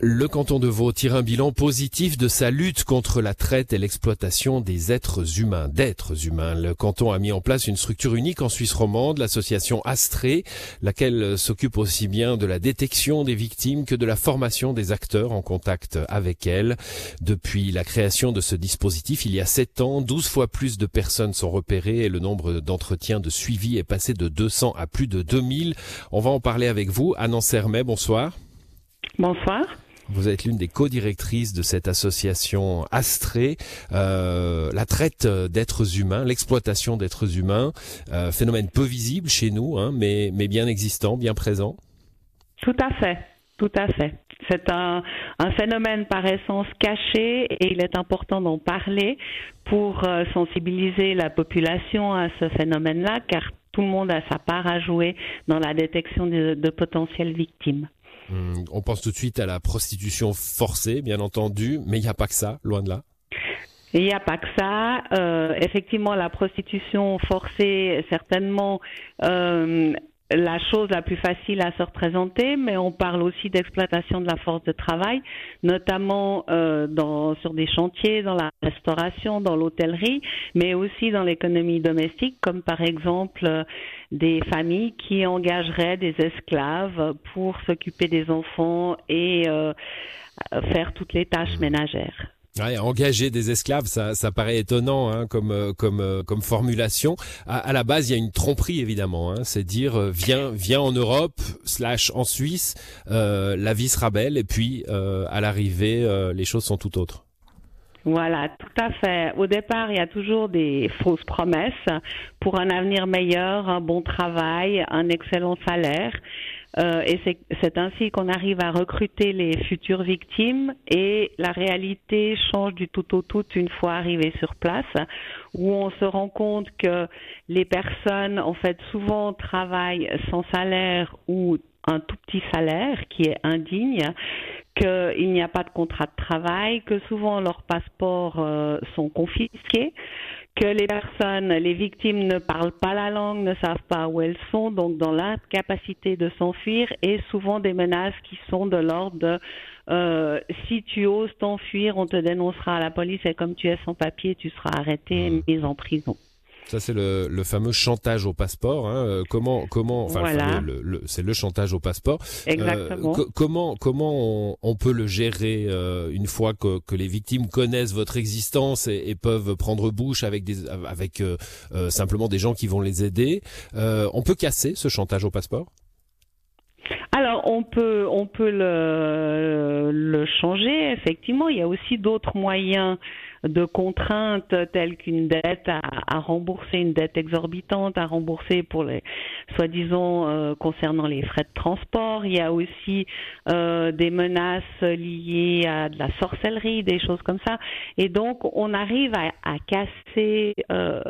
Le canton de Vaud tire un bilan positif de sa lutte contre la traite et l'exploitation des êtres humains, d'êtres humains. Le canton a mis en place une structure unique en Suisse romande, l'association Astré, laquelle s'occupe aussi bien de la détection des victimes que de la formation des acteurs en contact avec elles. Depuis la création de ce dispositif, il y a sept ans, 12 fois plus de personnes sont repérées et le nombre d'entretiens de suivi est passé de 200 à plus de 2000. On va en parler avec vous. Anne Sermet, bonsoir. Bonsoir. Vous êtes l'une des co-directrices de cette association Astré, euh, la traite d'êtres humains, l'exploitation d'êtres humains, euh, phénomène peu visible chez nous, hein, mais, mais bien existant, bien présent. Tout à fait, tout à fait. C'est un, un, phénomène par essence caché et il est important d'en parler pour euh, sensibiliser la population à ce phénomène-là, car tout le monde a sa part à jouer dans la détection de, de potentielles victimes. Hum, on pense tout de suite à la prostitution forcée, bien entendu, mais il n'y a pas que ça, loin de là. Il n'y a pas que ça. Euh, effectivement, la prostitution forcée, certainement, euh, la chose la plus facile à se représenter, mais on parle aussi d'exploitation de la force de travail, notamment euh, dans, sur des chantiers, dans la restauration, dans l'hôtellerie, mais aussi dans l'économie domestique, comme par exemple euh, des familles qui engageraient des esclaves pour s'occuper des enfants et euh, faire toutes les tâches ménagères. Ouais, engager des esclaves, ça, ça paraît étonnant hein, comme euh, comme euh, comme formulation. À, à, la base, il y a une tromperie évidemment. Hein, c'est dire euh, viens viens en Europe slash en Suisse, euh, la vie sera belle et puis à l'arrivée les choses sont tout autres. Voilà, tout à fait. Au départ, il y a toujours des fausses promesses pour un avenir meilleur, un bon travail, un excellent salaire. Euh, et c'est ainsi qu'on arrive à recruter les futures victimes. Et la réalité change du tout au tout une fois arrivé sur place où on se rend compte que les personnes en fait souvent travaillent sans salaire ou un tout petit salaire qui est indigne qu'il n'y a pas de contrat de travail, que souvent leurs passeports euh, sont confisqués, que les personnes, les victimes ne parlent pas la langue, ne savent pas où elles sont, donc dans l'incapacité de s'enfuir, et souvent des menaces qui sont de l'ordre de euh, si tu oses t'enfuir, on te dénoncera à la police et comme tu es sans papier, tu seras arrêté et mmh. mis en prison. Ça c'est le, le, fameux chantage au passeport. Hein. Euh, comment comment enfin le, c'est le chantage au passeport. Exactement. Euh, comment comment on, on, peut le gérer euh, une fois que, que, les victimes connaissent votre existence et, et peuvent prendre bouche avec des avec euh, euh, simplement des gens qui vont les aider. on peut casser ce chantage au passeport? Alors on peut on peut le, le changer effectivement. Il y a aussi d'autres moyens de contraintes telles qu'une dette à, rembourser, une dette exorbitante à rembourser pour les soi-disant euh, concernant les frais de transport. Il y a aussi euh, des menaces liées à de la sorcellerie, des choses comme ça. Et donc on arrive à, casser euh,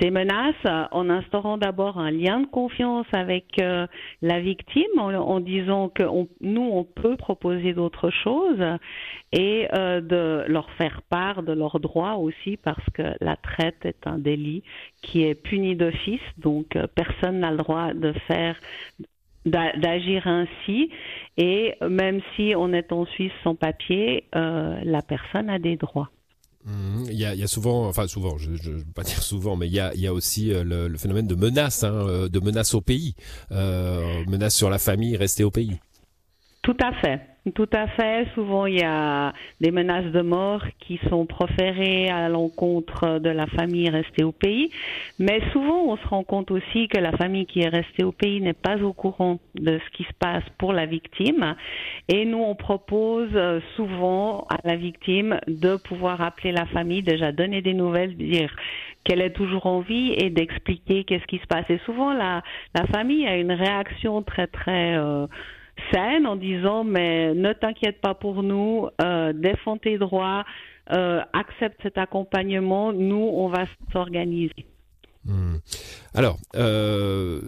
ces menaces en instaurant d'abord un lien de confiance avec la victime, en, disant que nous on peut proposer d'autres choses et de leur faire part de leurs droits aussi parce que la traite est un délit qui est puni d'office, donc euh, personne n'a le droit de faire d'agir ainsi et même si on est en Suisse sans papier, euh, la personne a des droits. Mmh, il y, a, il y, a, souvent, enfin souvent, je ne veux pas dire souvent, mais il y a, il y a aussi euh, le, le, phénomène de menace, hein, de menace au pays, euh, menace sur la famille rester au pays. Tout à fait. Tout à fait. Souvent, il y a des menaces de mort qui sont proférées à l'encontre de la famille restée au pays. Mais souvent, on se rend compte aussi que la famille qui est restée au pays n'est pas au courant de ce qui se passe pour la victime. Et nous, on propose souvent à la victime de pouvoir appeler la famille, déjà donner des nouvelles, dire qu'elle est toujours en vie et d'expliquer qu'est-ce qui se passe. Et souvent, la, la famille a une réaction très, très... Euh, saine en disant mais ne t'inquiète pas pour nous, euh, défends tes droits, euh, accepte cet accompagnement, nous on va s'organiser. Hmm. Alors, euh,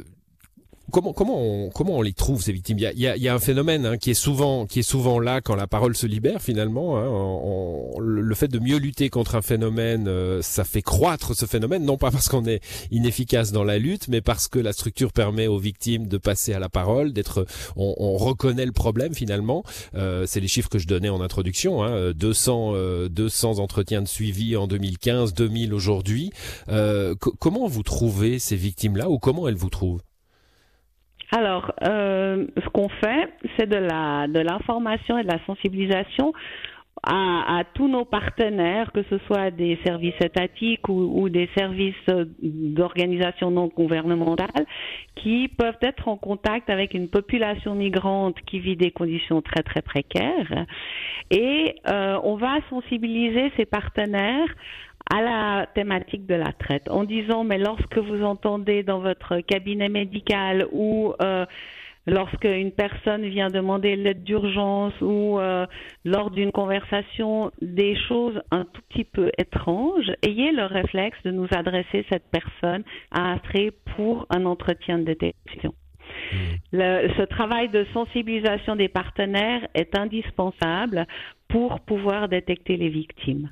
comment comment on, comment on les trouve ces victimes? Il y a, y a, y a un phénomène hein, qui est souvent qui est souvent là quand la parole se libère finalement. Hein, le fait de mieux lutter contre un phénomène, euh, ça fait croître ce phénomène, non pas parce qu'on est inefficace dans la lutte, mais parce que la structure permet aux victimes de passer à la parole, d'être, on, on, reconnaît le problème finalement. Euh, c'est les chiffres que je donnais en introduction. Hein, 200 200 entretiens de suivi en 2015, 2000 aujourd'hui. Euh, comment vous trouvez ces victimes-là ou comment elles vous trouvent? Alors, euh, ce qu'on fait, c'est de la de l'information et de la sensibilisation à, tous nos partenaires, que ce soit des services étatiques ou, des services d'organisations non gouvernementales, qui peuvent être en contact avec une population migrante qui vit des conditions très très précaires. Et euh, on va sensibiliser ces partenaires à la thématique de la traite en disant mais lorsque vous entendez dans votre cabinet médical ou euh, lorsque une personne vient demander l'aide d'urgence ou euh, lors d'une conversation des choses un tout petit peu étranges, ayez le réflexe de nous adresser cette personne à Astrée pour un entretien de détection. Mmh. ce travail de sensibilisation des partenaires est indispensable pour pouvoir détecter les victimes.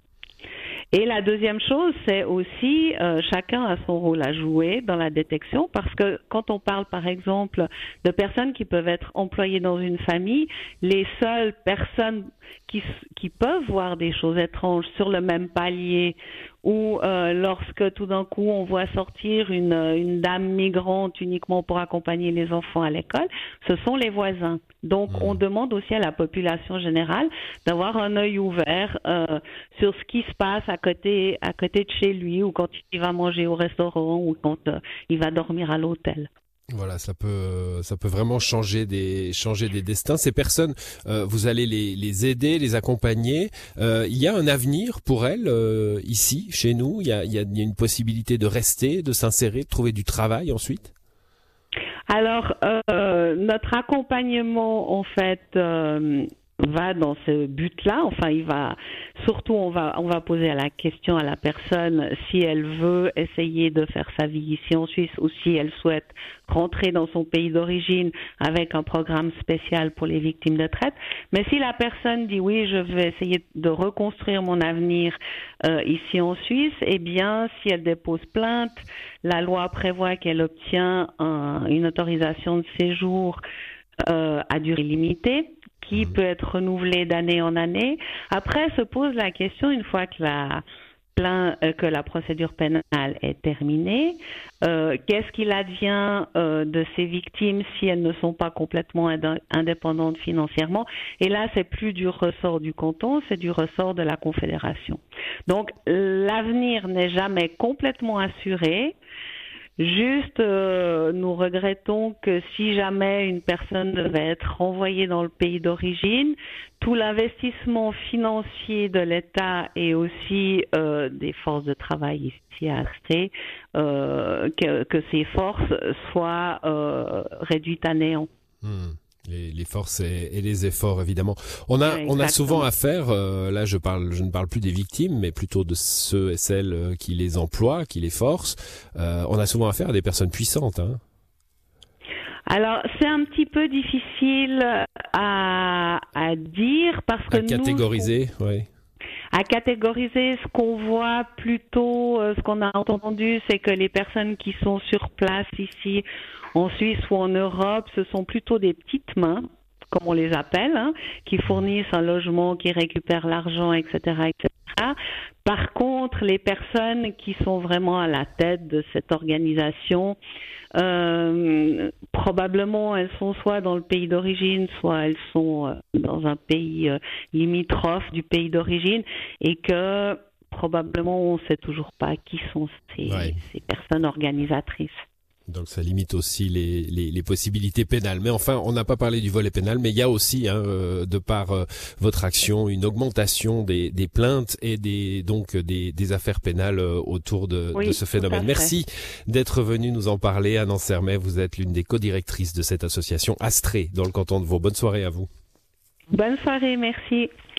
Et la deuxième chose, c'est aussi euh, chacun a son rôle à jouer dans la détection parce que quand on parle par exemple de personnes qui peuvent être employées dans une famille, les seules personnes qui, qui peuvent voir des choses étranges sur le même palier ou euh, lorsque tout d'un coup on voit sortir une, une, dame migrante uniquement pour accompagner les enfants à l'école, ce sont les voisins. Donc on mmh. demande aussi à la population générale d'avoir un œil ouvert euh, sur ce qui se passe à côté, à côté de chez lui ou quand il va manger au restaurant ou quand euh, il va dormir à l'hôtel. Voilà, ça peut, ça peut vraiment changer des, changer des destins. Ces personnes, euh, vous allez les, les, aider, les accompagner. Euh, il y a un avenir pour elles euh, ici, chez nous. Il y, a, il y a une possibilité de rester, de s'insérer, de trouver du travail ensuite? Alors, notre accompagnement, en fait, va dans ce but-là. Enfin, il va surtout on va on va poser la question à la personne si elle veut essayer de faire sa vie ici en Suisse ou si elle souhaite rentrer dans son pays d'origine avec un programme spécial pour les victimes de traite. Mais si la personne dit oui, je vais essayer de reconstruire mon avenir euh, ici en Suisse, eh bien, si elle dépose plainte, la loi prévoit qu'elle obtient une autorisation de séjour euh, à durée limitée qui mhm. peut être renouvelé d'année en année. Après, se pose la question, une fois que la, euh, que la procédure pénale est terminée, euh, qu'est-ce qu'il advient euh, de ces victimes si elles ne sont pas complètement indépendantes financièrement? Et là, c'est plus du ressort du canton, c'est du ressort de la Confédération. Donc, l'avenir n'est jamais complètement assuré. Juste, euh, nous regrettons que si jamais une personne devait être renvoyée dans le pays d'origine, tout l'investissement financier de l'État et aussi euh, des forces de travail ici à Astrée, euh, que, ces forces soient réduites à néant. Hmm les, forces et, les efforts évidemment. On a on a souvent affaire euh, là je parle je ne parle plus des victimes mais plutôt de ceux et celles euh, qui les emploient, qui les forcent. Euh, on a souvent affaire à des personnes puissantes. Hein. Alors c'est un petit peu difficile à, à dire parce que à catégoriser, oui à catégoriser ce qu'on voit plutôt, ce qu'on a entendu, c'est que les personnes qui sont sur place ici en Suisse ou en Europe, ce sont plutôt des petites mains comme on les appelle, hein, qui fournissent un logement, qui récupèrent l'argent, etc., etc. Par contre, les personnes qui sont vraiment à la tête de cette organisation, euh, probablement elles sont soit dans le pays d'origine, soit elles sont euh, dans un pays euh, limitrophe du pays d'origine, et que probablement on ne sait toujours pas qui sont ces personnes organisatrices. Donc ça limite aussi les, les, les, possibilités pénales. Mais enfin, on n'a pas parlé du volet pénal, mais il y a aussi, hein, euh, de par euh, votre action, une augmentation des, des plaintes et des donc des, des affaires pénales euh, autour de, de ce phénomène. Merci d'être venu nous en parler, Anne Sermet. Vous êtes l'une des co-directrices de cette association Astrée dans le canton de Vaud. Bonne soirée à vous. Bonne soirée, merci.